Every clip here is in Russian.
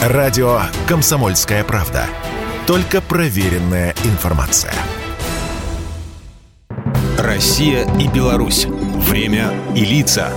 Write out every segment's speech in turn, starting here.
Радио «Комсомольская правда». Только проверенная информация. Россия и Беларусь. Время и лица.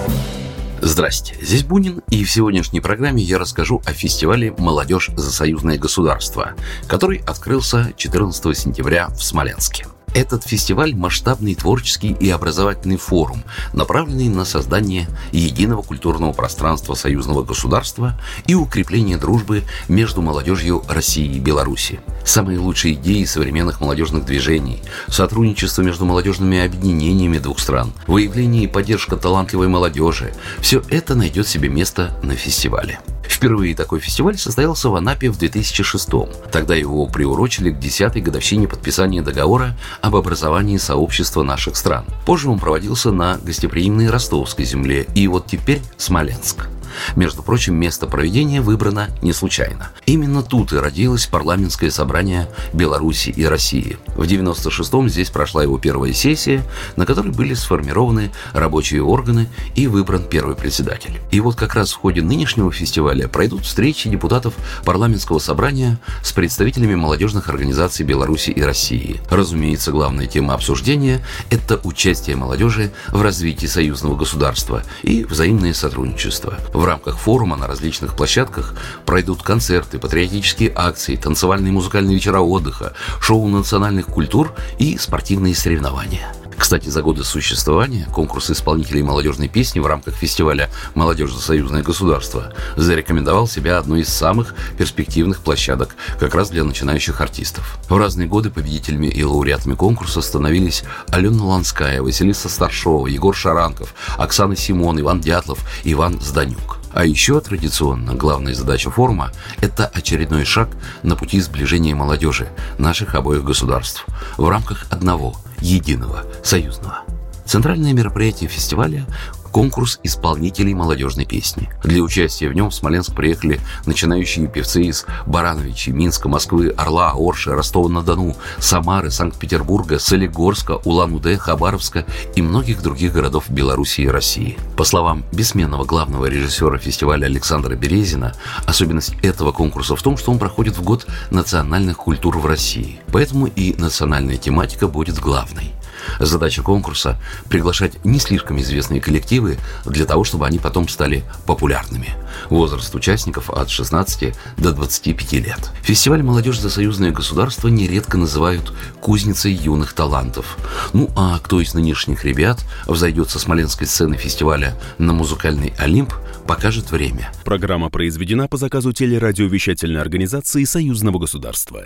Здрасте, здесь Бунин, и в сегодняшней программе я расскажу о фестивале «Молодежь за союзное государство», который открылся 14 сентября в Смоленске. Этот фестиваль – масштабный творческий и образовательный форум, направленный на создание единого культурного пространства союзного государства и укрепление дружбы между молодежью России и Беларуси. Самые лучшие идеи современных молодежных движений, сотрудничество между молодежными объединениями двух стран, выявление и поддержка талантливой молодежи – все это найдет себе место на фестивале. Впервые такой фестиваль состоялся в Анапе в 2006 -м. Тогда его приурочили к 10-й годовщине подписания договора об образовании сообщества наших стран. Позже он проводился на гостеприимной ростовской земле, и вот теперь Смоленск. Между прочим, место проведения выбрано не случайно. Именно тут и родилось парламентское собрание Беларуси и России. В 96-м здесь прошла его первая сессия, на которой были сформированы рабочие органы и выбран первый председатель. И вот как раз в ходе нынешнего фестиваля пройдут встречи депутатов парламентского собрания с представителями молодежных организаций Беларуси и России. Разумеется, главная тема обсуждения – это участие молодежи в развитии союзного государства и взаимное сотрудничество. В в рамках форума на различных площадках пройдут концерты, патриотические акции, танцевальные и музыкальные вечера отдыха, шоу национальных культур и спортивные соревнования. Кстати, за годы существования конкурс исполнителей молодежной песни в рамках фестиваля «Молодежь за союзное государство» зарекомендовал себя одной из самых перспективных площадок как раз для начинающих артистов. В разные годы победителями и лауреатами конкурса становились Алена Ланская, Василиса Старшова, Егор Шаранков, Оксана Симон, Иван Дятлов, Иван Зданюк. А еще традиционно главная задача форума – это очередной шаг на пути сближения молодежи наших обоих государств в рамках одного, единого, союзного. Центральное мероприятие фестиваля конкурс исполнителей молодежной песни. Для участия в нем в Смоленск приехали начинающие певцы из Барановичи, Минска, Москвы, Орла, Орши, Ростова-на-Дону, Самары, Санкт-Петербурга, Солигорска, Улан-Удэ, Хабаровска и многих других городов Беларуси и России. По словам бессменного главного режиссера фестиваля Александра Березина, особенность этого конкурса в том, что он проходит в год национальных культур в России. Поэтому и национальная тематика будет главной. Задача конкурса – приглашать не слишком известные коллективы для того, чтобы они потом стали популярными. Возраст участников от 16 до 25 лет. Фестиваль «Молодежь за союзное государство» нередко называют «кузницей юных талантов». Ну а кто из нынешних ребят взойдет со смоленской сцены фестиваля на музыкальный Олимп, покажет время. Программа произведена по заказу телерадиовещательной организации Союзного государства.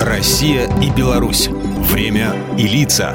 Россия и Беларусь. Время и лица.